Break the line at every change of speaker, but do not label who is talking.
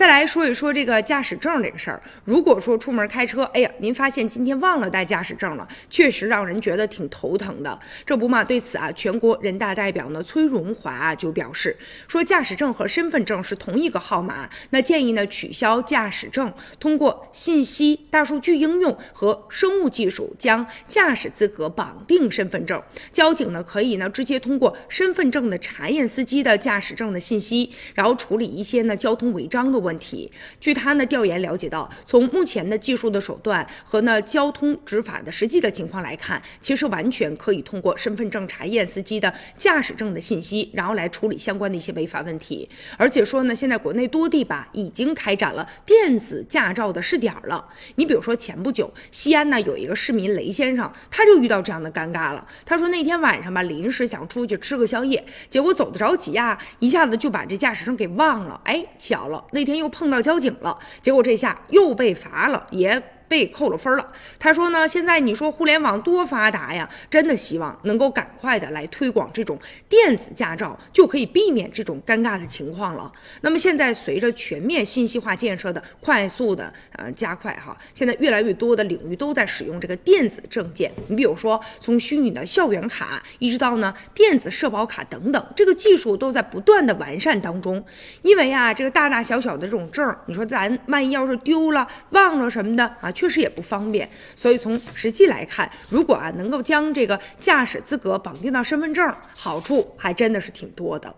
再来说一说这个驾驶证这个事儿。如果说出门开车，哎呀，您发现今天忘了带驾驶证了，确实让人觉得挺头疼的。这不嘛，对此啊，全国人大代表呢崔荣华就表示说，驾驶证和身份证是同一个号码，那建议呢取消驾驶证，通过信息大数据应用和生物技术将驾驶资格绑定身份证。交警呢可以呢直接通过身份证的查验司机的驾驶证的信息，然后处理一些呢交通违章的问问题。据他呢调研了解到，从目前的技术的手段和呢交通执法的实际的情况来看，其实完全可以通过身份证查验司机的驾驶证的信息，然后来处理相关的一些违法问题。而且说呢，现在国内多地吧已经开展了电子驾照的试点了。你比如说前不久，西安呢有一个市民雷先生，他就遇到这样的尴尬了。他说那天晚上吧，临时想出去吃个宵夜，结果走得着急啊，一下子就把这驾驶证给忘了。哎，巧了，那天天又碰到交警了，结果这下又被罚了，也。被扣了分了。他说呢，现在你说互联网多发达呀，真的希望能够赶快的来推广这种电子驾照，就可以避免这种尴尬的情况了。那么现在随着全面信息化建设的快速的呃加快哈，现在越来越多的领域都在使用这个电子证件。你比如说从虚拟的校园卡，一直到呢电子社保卡等等，这个技术都在不断的完善当中。因为啊，这个大大小小的这种证，你说咱万一要是丢了、忘了什么的啊。确实也不方便，所以从实际来看，如果啊能够将这个驾驶资格绑定到身份证，好处还真的是挺多的。